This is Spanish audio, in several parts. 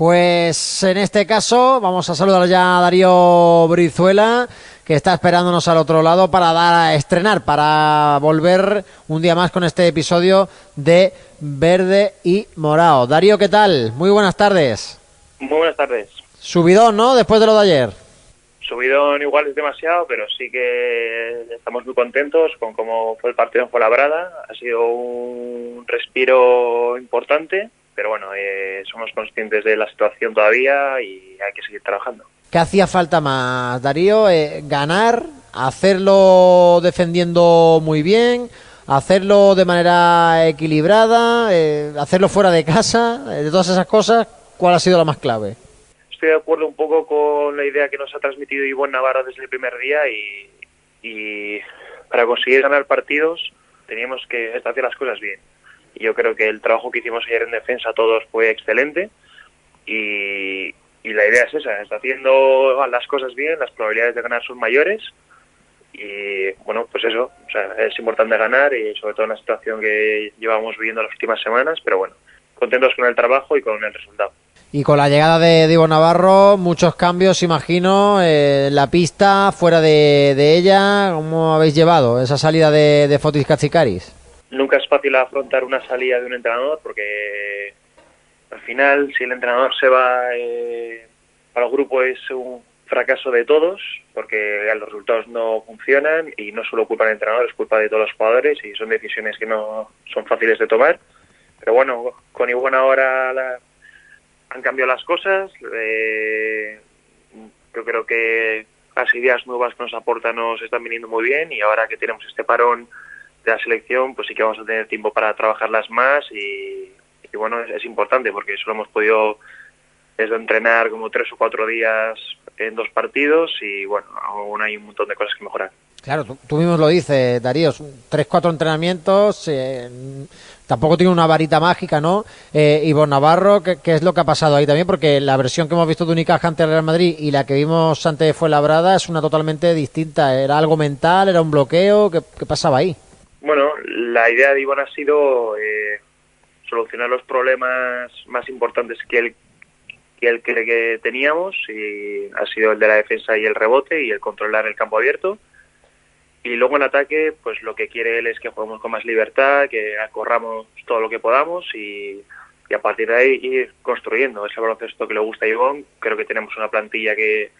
Pues en este caso vamos a saludar ya a Darío Brizuela, que está esperándonos al otro lado para dar a estrenar, para volver un día más con este episodio de Verde y Morado. Darío, ¿qué tal? Muy buenas tardes. Muy buenas tardes. Subidón, ¿no? Después de lo de ayer. Subidón igual es demasiado, pero sí que estamos muy contentos con cómo fue el partido en Fuenlabrada. Ha sido un respiro importante, pero bueno, eh, somos conscientes de la situación todavía y hay que seguir trabajando. ¿Qué hacía falta más, Darío? Eh, ¿Ganar? ¿Hacerlo defendiendo muy bien? ¿Hacerlo de manera equilibrada? Eh, ¿Hacerlo fuera de casa? Eh, de todas esas cosas, ¿cuál ha sido la más clave? Estoy de acuerdo un poco con la idea que nos ha transmitido Ivonne Navarro desde el primer día y, y para conseguir ganar partidos teníamos que hacer las cosas bien. Yo creo que el trabajo que hicimos ayer en defensa todos fue excelente y, la idea es esa, está haciendo las cosas bien, las probabilidades de ganar son mayores y bueno, pues eso, o sea, es importante ganar y sobre todo en la situación que llevamos viviendo las últimas semanas, pero bueno, contentos con el trabajo y con el resultado. Y con la llegada de Diego Navarro, muchos cambios, imagino, eh, la pista, fuera de, de, ella, ¿cómo habéis llevado esa salida de, de Fotis Katsikaris? Nunca es fácil afrontar una salida de un entrenador porque al final, si el entrenador se va, eh, para el grupo es un fracaso de todos, porque los resultados no funcionan y no solo culpa del entrenador, es culpa de todos los jugadores y son decisiones que no son fáciles de tomar. Pero bueno, con Ivonne ahora la, han cambiado las cosas. Eh, yo creo que las ideas nuevas que nos aportan nos están viniendo muy bien y ahora que tenemos este parón de la selección, pues sí que vamos a tener tiempo para trabajarlas más y, bueno, es, importante porque solo hemos podido entrenar como tres o cuatro días en dos partidos y bueno, aún hay un montón de cosas que mejorar. Claro, tú, mismo lo dices, Darío, tres, cuatro entrenamientos, eh, tampoco tiene una varita mágica, ¿no? Eh, Ivonne Navarro, ¿qué, ¿qué, es lo que ha pasado ahí también? Porque la versión que hemos visto de Unicaja ante el Real Madrid y la que vimos ante Fuenlabrada es una totalmente distinta. ¿Era algo mental? ¿Era un bloqueo? ¿Qué, qué pasaba ahí? Bueno, la idea de Ivonne ha sido eh, solucionar los problemas más importantes que él que el que, teníamos y ha sido el de la defensa y el rebote y el controlar el campo abierto. Y luego en ataque pues lo que quiere él es que juguemos con más libertad que corramos todo lo que podamos y, a partir de ahí ir construyendo. Ese baloncesto que le gusta a creo que tenemos una plantilla que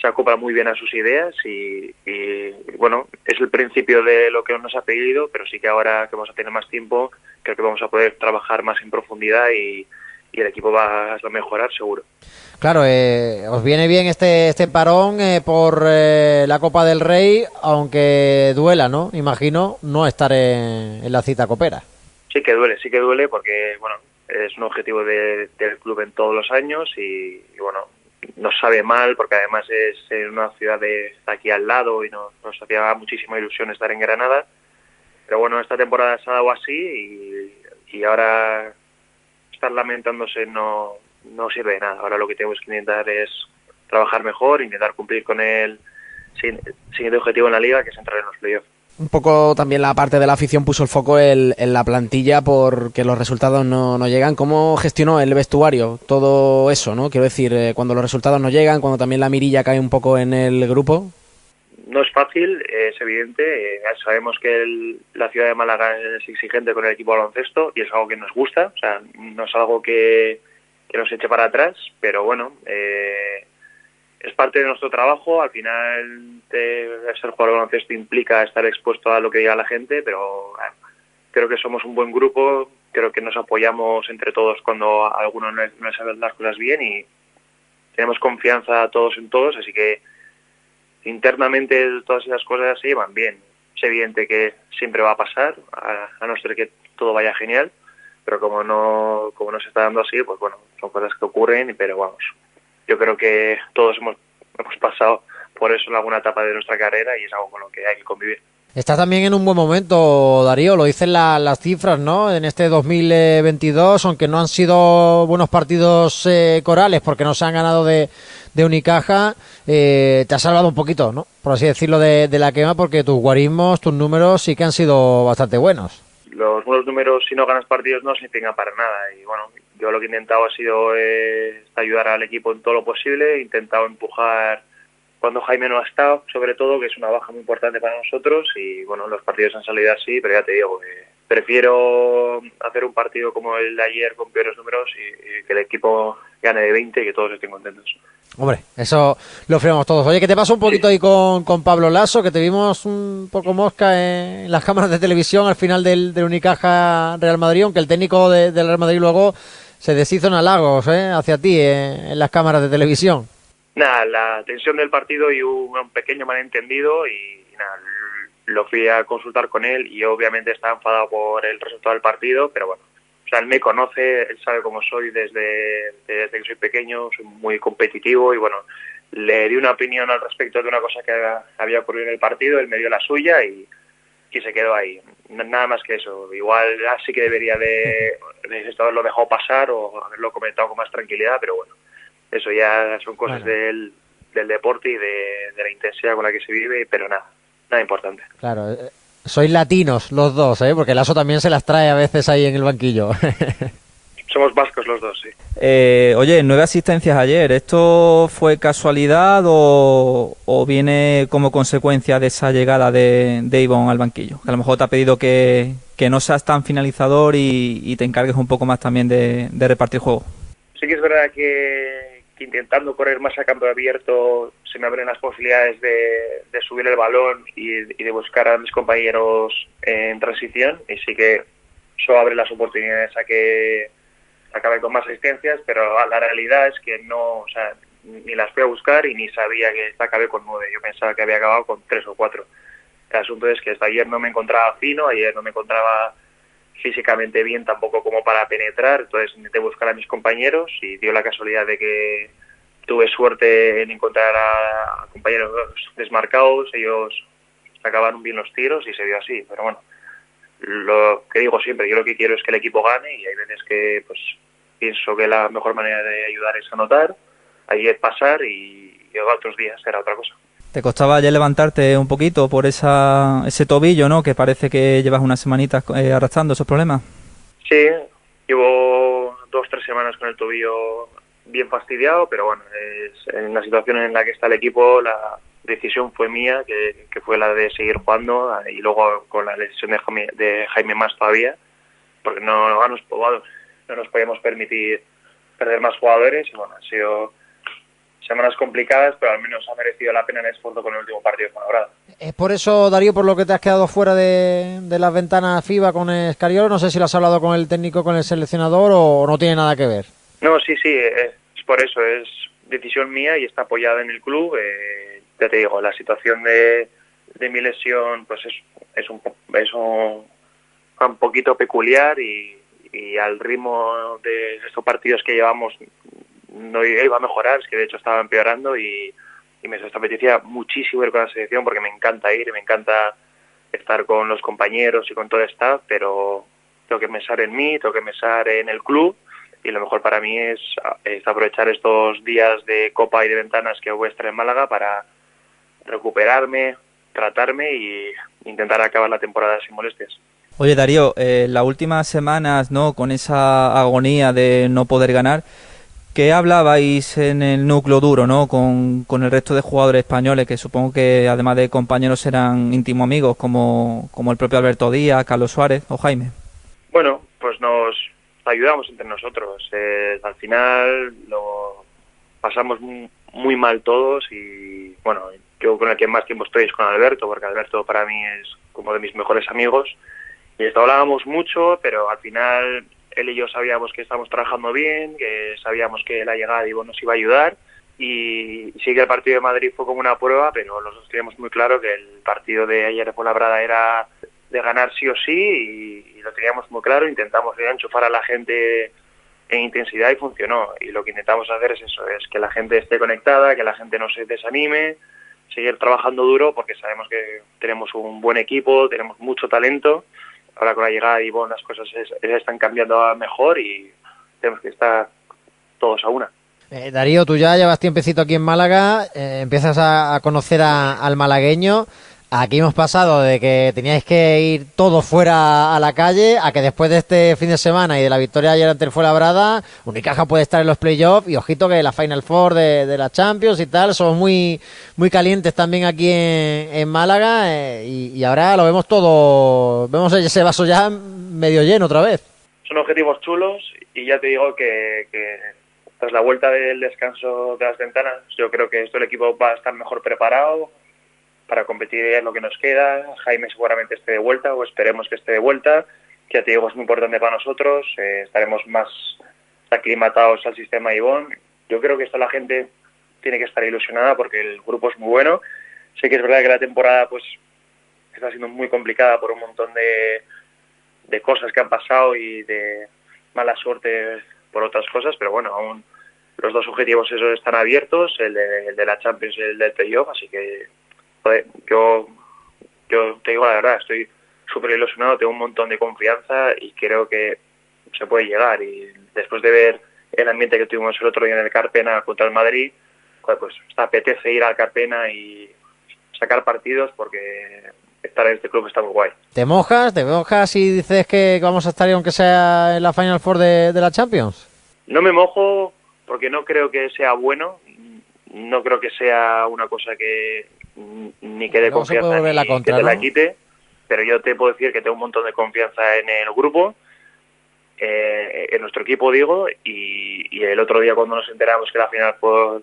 se acopla muy bien a sus ideas y, y, bueno, es el principio de lo que nos ha pedido, pero sí que ahora que vamos a tener más tiempo, creo que vamos a poder trabajar más en profundidad y, y el equipo va a mejorar seguro. Claro, eh, os viene bien este este parón eh, por eh, la Copa del Rey, aunque duela, ¿no? Imagino no estar en, en, la cita copera. Sí que duele, sí que duele porque, bueno, es un objetivo de, del club en todos los años y, y, bueno, nos sabe mal porque además es en una ciudad de aquí al lado y nos, nos hacía muchísima ilusión estar en Granada. Pero bueno, esta temporada se ha dado así y, y ahora estar lamentándose no, no sirve de nada. Ahora lo que tenemos que intentar es trabajar mejor, intentar cumplir con el siguiente objetivo en la liga, que es entrar en los playoffs. Un poco también la parte de la afición puso el foco en la plantilla porque los resultados no, no, llegan. ¿Cómo gestionó el vestuario todo eso? no Quiero decir, eh, cuando los resultados no llegan, cuando también la mirilla cae un poco en el grupo. No es fácil, es evidente. Eh, sabemos que la ciudad de Málaga es exigente con el equipo baloncesto y es algo que nos gusta. O sea, no es algo que, que nos eche para atrás, pero bueno, eh, es parte de nuestro trabajo. Al final, de ser jugador de baloncesto implica estar expuesto a lo que diga la gente, pero creo que somos un buen grupo. Creo que nos apoyamos entre todos cuando alguno no, no sabe las cosas bien y tenemos confianza todos en todos, así que internamente todas esas cosas se llevan bien. Es evidente que siempre va a pasar, a, a no ser que todo vaya genial, pero como no, como no se está dando así, pues bueno, son cosas que ocurren, pero vamos, yo creo que todos hemos, hemos pasado por eso en alguna etapa de nuestra carrera y es algo con lo que hay que convivir. Está también en un buen momento, Darío, lo dicen la, las cifras, ¿no? En este 2022, aunque no han sido buenos partidos eh, corales porque no se han ganado de, de Unicaja, eh, te ha salvado un poquito, ¿no? Por así decirlo, de, de, la quema, porque tus guarismos, tus números sí que han sido bastante buenos. Los buenos números, si no ganas partidos, no significan para nada. Y bueno, yo lo que he intentado ha sido eh, ayudar al equipo en todo lo posible, he intentado empujar cuando Jaime no ha estado, sobre todo, que es una baja muy importante para nosotros y bueno, los partidos han salido así, pero ya te digo, prefiero hacer un partido como el de ayer con peores números y, que el equipo gane de 20 y que todos estén contentos. Hombre, eso lo firmamos todos. Oye, que te pasó un poquito ahí con, con, Pablo Lasso, que te vimos un poco mosca en las cámaras de televisión al final del, del Unicaja Real Madrid, aunque el técnico del Real Madrid luego se deshizo en halagos ¿eh? hacia ti eh, en las cámaras de televisión. Nada, la tensión del partido y un, pequeño malentendido y nada, lo fui a consultar con él y obviamente estaba enfadado por el resultado del partido, pero bueno, o sea, él me conoce, él sabe cómo soy desde, desde que soy pequeño, soy muy competitivo y bueno, le di una opinión al respecto de una cosa que había ocurrido en el partido, él me dio la suya y, y se quedó ahí. Nada más que eso. Igual sí que debería de, de haberlo dejado pasar o haberlo comentado con más tranquilidad, pero bueno, eso ya son cosas del, del deporte y de, la intensidad con la que se vive, pero nada, nada importante. Claro, eh, sois latinos los dos, ¿eh? porque el ASO también se las trae a veces ahí en el banquillo. Somos vascos los dos, sí. Eh, oye, nueve asistencias ayer. ¿Esto fue casualidad o, viene como consecuencia de esa llegada de, de al banquillo? Que a lo mejor te ha pedido que, no seas tan finalizador y, te encargues un poco más también de, de repartir juego. Sí que es verdad que, intentando correr más a campo abierto se me abren las posibilidades de, subir el balón y, de buscar a mis compañeros en transición y sí que eso abre las oportunidades a que acabe con más asistencias, pero la realidad es que no, o sea, ni las fui a buscar y ni sabía que acabé con nueve. Yo pensaba que había acabado con tres o cuatro. El asunto es que hasta ayer no me encontraba fino, ayer no me encontraba físicamente bien tampoco como para penetrar, entonces intenté buscar a mis compañeros y dio la casualidad de que tuve suerte en encontrar a, compañeros desmarcados, ellos acabaron bien los tiros y se dio así, pero bueno, lo que digo siempre, yo lo que quiero es que el equipo gane y hay veces que pues pienso que la mejor manera de ayudar es anotar, ahí es pasar y, y otros días será otra cosa. ¿Te costaba ayer levantarte un poquito por esa, ese tobillo, ¿no? Que parece que llevas unas semanitas eh, arrastrando esos problemas. Sí, llevo dos, tres semanas con el tobillo bien fastidiado, pero bueno, es, en la situación en la que está el equipo, la decisión fue mía, que, que fue la de seguir jugando, y luego con la decisión de Jaime, de Jaime más todavía, porque no, no, nos, no nos podíamos permitir perder más jugadores, y bueno, ha sido semanas complicadas, pero al menos ha merecido la pena el esfuerzo con el último partido con Agrada. ¿Es por eso, Darío, por lo que te has quedado fuera de, de las ventanas FIBA con Escariolo? No sé si lo has hablado con el técnico, con el seleccionador o no tiene nada que ver. No, sí, sí, es, por eso, es decisión mía y está apoyada en el club. Eh, ya te digo, la situación de, de mi lesión pues es, es, un, es un, un poquito peculiar y, y al ritmo de estos partidos que llevamos no iba a mejorar, es que de hecho estaba empeorando y, me apetecía muchísimo ir con la selección porque me encanta ir y me encanta estar con los compañeros y con todo el staff, pero tengo que pensar en mí, tengo que pensar en el club y lo mejor para mí es, aprovechar estos días de copa y de ventanas que voy a estar en Málaga para recuperarme, tratarme y intentar acabar la temporada sin molestias. Oye Darío, eh, las últimas semanas, ¿no? Con esa agonía de no poder ganar, ¿Qué hablabais en el núcleo duro, ¿no? Con, el resto de jugadores españoles, que supongo que además de compañeros eran íntimos amigos, como, como el propio Alberto Díaz, Carlos Suárez o Jaime. Bueno, pues nos ayudamos entre nosotros. Eh, al final lo pasamos muy mal todos y, bueno, yo con el que más tiempo estoy es con Alberto, porque Alberto para mí es como de mis mejores amigos. Y esto hablábamos mucho, pero al final él y yo sabíamos que estábamos trabajando bien, que sabíamos que la llegada de Ivo nos iba a ayudar y sí que el partido de Madrid fue como una prueba, pero los dos teníamos muy claro que el partido de ayer por la Brada era de ganar sí o sí y, lo teníamos muy claro, intentamos enchufar a la gente en intensidad y funcionó. Y lo que intentamos hacer es eso, es que la gente esté conectada, que la gente no se desanime, seguir trabajando duro porque sabemos que tenemos un buen equipo, tenemos mucho talento ahora con la llegada de Ivonne las cosas están cambiando a mejor y tenemos que estar todos a una. Eh, Darío, tú ya llevas tiempecito aquí en Málaga, eh, empiezas a, conocer al malagueño. Aquí hemos pasado de que teníais que ir todos fuera a la calle a que después de este fin de semana y de la victoria ayer ante el Fuenlabrada, Unicaja puede estar en los playoffs y ojito que la Final Four de, la Champions y tal, somos muy muy calientes también aquí en, Málaga eh, y, ahora lo vemos todo, vemos ese vaso ya medio lleno otra vez. Son objetivos chulos y ya te digo que, que tras la vuelta del descanso de las ventanas, yo creo que esto el equipo va a estar mejor preparado para competir en lo que nos queda. Jaime seguramente esté de vuelta o esperemos que esté de vuelta, que ya te digo es muy importante para nosotros. Eh, estaremos más aclimatados al sistema Ivón. Yo creo que esto la gente tiene que estar ilusionada porque el grupo es muy bueno. Sé que es verdad que la temporada pues está siendo muy complicada por un montón de, de cosas que han pasado y de mala suerte por otras cosas, pero bueno, aún los dos objetivos esos están abiertos, el de, el de la Champions y el del playoff, así que yo, yo te digo la verdad, estoy súper ilusionado, tengo un montón de confianza y creo que se puede llegar. Y después de ver el ambiente que tuvimos el otro día en el Carpena contra el Madrid, pues apetece ir al Carpena y sacar partidos porque estar en este club está muy guay. ¿Te mojas? ¿Te mojas y dices que vamos a estar aunque sea en la Final Four de, de la Champions? No me mojo porque no creo que sea bueno, no creo que sea una cosa que, ni que de confianza la que te la quite, pero yo te puedo decir que tengo un montón de confianza en el grupo, eh, en nuestro equipo digo, y, el otro día cuando nos enteramos que la final pues,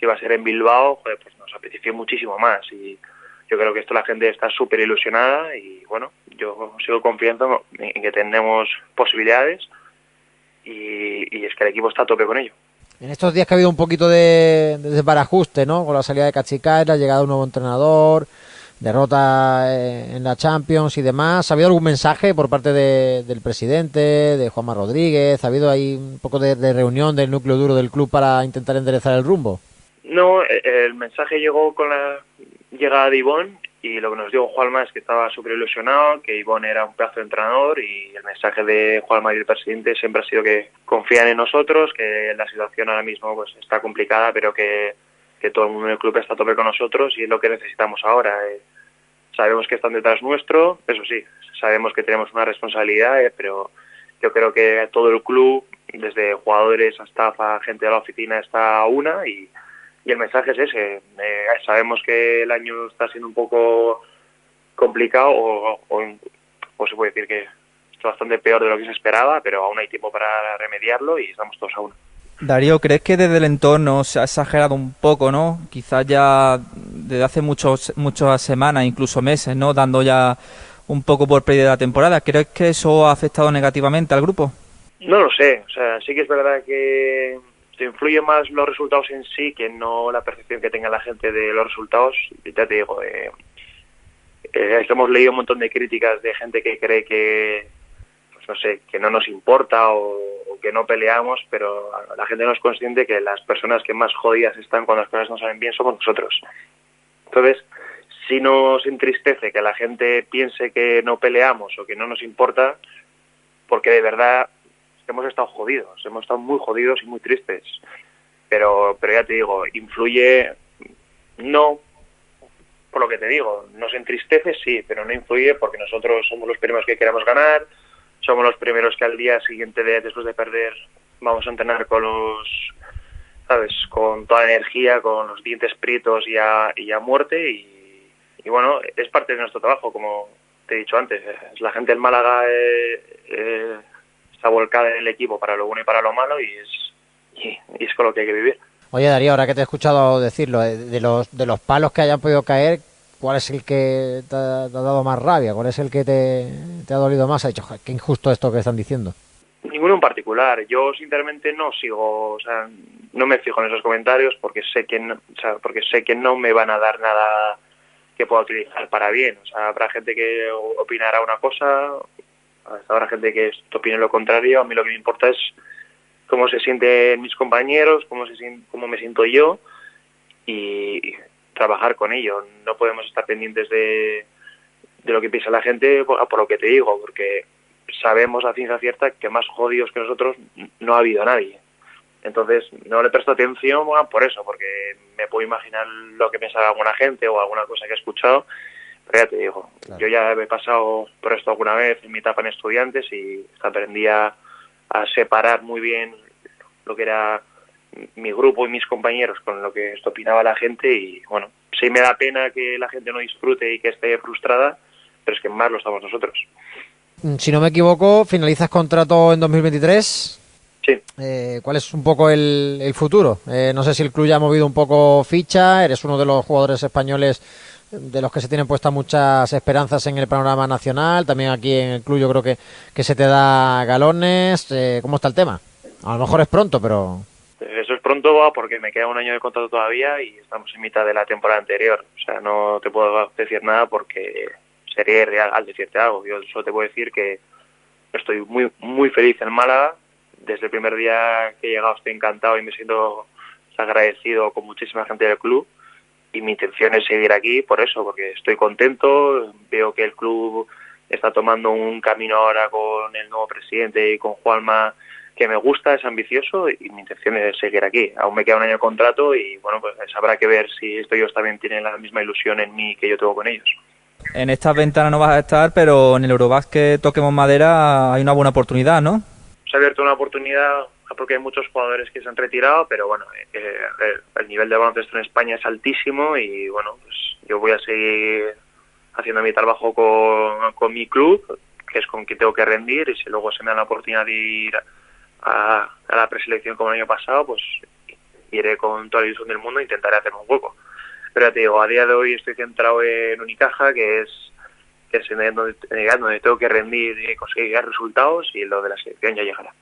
iba a ser en Bilbao, pues nos apeteció muchísimo más y yo creo que esto la gente está súper ilusionada y bueno, yo sigo confiando en que tenemos posibilidades y, y es que el equipo está a tope con ello. En estos días que ha habido un poquito de, de ¿no? Con la salida de Cachicaera, la llegada de un nuevo entrenador, derrota eh, en la Champions y demás. ¿Ha habido algún mensaje por parte del presidente, de Juanma Rodríguez? ¿Ha habido ahí un poco de, reunión del núcleo duro del club para intentar enderezar el rumbo? No, e, el mensaje llegó con la llegada de Ivón y lo que nos dijo Juanma es que estaba súper ilusionado, que Ivonne era un pedazo de entrenador y el mensaje de Juanma y el presidente siempre ha sido que confían en nosotros, que la situación ahora mismo pues está complicada, pero que, que todo el mundo en el club está a tope con nosotros y es lo que necesitamos ahora. Eh. sabemos que están detrás nuestro, eso sí, sabemos que tenemos una responsabilidad, eh, pero yo creo que todo el club, desde jugadores hasta gente de la oficina, está a una y y el mensaje es ese. Eh, sabemos que el año está siendo un poco complicado o, o, se puede decir que está bastante peor de lo que se esperaba, pero aún hay tiempo para remediarlo y estamos todos a uno. Darío, ¿crees que desde el entorno se ha exagerado un poco, no? Quizás ya desde hace muchos, muchas semanas, incluso meses, ¿no? Dando ya un poco por pérdida la temporada. ¿Crees que eso ha afectado negativamente al grupo? No lo sé. O sea, sí que es verdad que te influye más los resultados en sí que no la percepción que tenga la gente de los resultados. Ya te digo, eh, eh, hemos leído un montón de críticas de gente que cree que, pues no sé, que no nos importa o, que no peleamos, pero la gente no es consciente que las personas que más jodidas están cuando las cosas no salen bien somos nosotros. Entonces, si nos entristece que la gente piense que no peleamos o que no nos importa, porque de verdad hemos estado jodidos, hemos estado muy jodidos y muy tristes. Pero, pero ya te digo, influye no por lo que te digo, nos entristece sí, pero no influye porque nosotros somos los primeros que queremos ganar, somos los primeros que al día siguiente de, después de perder vamos a entrenar con los sabes con toda la energía con los dientes prietos y a, y a muerte y, y, bueno es parte de nuestro trabajo como te he dicho antes la gente del Málaga eh, eh, está volcada en el equipo para lo bueno y para lo malo y es, y, es con lo que hay que vivir. Oye Darío, ahora que te he escuchado decirlo, eh, de los, de los palos que hayan podido caer, ¿cuál es el que te ha, dado más rabia? ¿Cuál es el que te, te ha dolido más? Ha dicho, qué injusto esto que están diciendo. Ninguno en particular. Yo sinceramente no sigo, o sea, no me fijo en esos comentarios porque sé que no, o sea, porque sé que no me van a dar nada que pueda utilizar para bien. O sea, habrá gente que opinará una cosa, Habrá gente que opine lo contrario. A mí lo que me importa es cómo se sienten mis compañeros, cómo, se cómo me siento yo y trabajar con ello. No podemos estar pendientes de, de lo que piensa la gente por, lo que te digo, porque sabemos a ciencia cierta que más jodidos que nosotros no ha habido nadie. Entonces no le presto atención por eso, porque me puedo imaginar lo que pensaba alguna gente o alguna cosa que he escuchado Pero ya te digo, yo ya he pasado por esto alguna vez en mi etapa en estudiantes y aprendí a, a separar muy bien lo que era mi grupo y mis compañeros con lo que esto opinaba la gente y bueno, sí me da pena que la gente no disfrute y que esté frustrada, pero es que más lo estamos nosotros. Mm, si no me equivoco, finalizas contrato en 2023. Sí. Eh, ¿Cuál es un poco el, el futuro? Eh, no sé si el club ya ha movido un poco ficha, eres uno de los jugadores españoles de los que se tienen puestas muchas esperanzas en el panorama nacional, también aquí en el club yo creo que, que se te da galones. Eh, ¿Cómo está el tema? A lo mejor es pronto, pero... Eso es pronto porque me queda un año de contrato todavía y estamos en mitad de la temporada anterior. O sea, no te puedo decir nada porque sería real al decirte algo. Yo solo te puedo decir que estoy muy muy feliz en Málaga. Desde el primer día que he llegado estoy encantado y me siento agradecido con muchísima gente del club y mi intención es seguir aquí por eso, porque estoy contento, veo que el club está tomando un camino ahora con el nuevo presidente y con Juanma que me gusta, es ambicioso y mi intención es seguir aquí. Aún me queda un año de contrato y bueno, pues habrá que ver si ellos también tienen la misma ilusión en mí que yo tengo con ellos. En estas ventanas no vas a estar, pero en el Eurobasket Toquemos Madera hay una buena oportunidad, ¿no? Se ha abierto una oportunidad porque hay muchos jugadores que se han retirado, pero bueno, eh, el nivel de baloncesto en España es altísimo y bueno, pues yo voy a seguir haciendo mi trabajo con, mi club, que es con quien tengo que rendir, y si luego se me da la oportunidad de ir a, la preselección como el año pasado, pues iré con toda la ilusión del mundo e intentaré hacerme un hueco. Pero ya te digo, a día de hoy estoy centrado en Unicaja, que es que es donde, donde tengo que rendir y conseguir resultados, y lo de la selección ya llegará.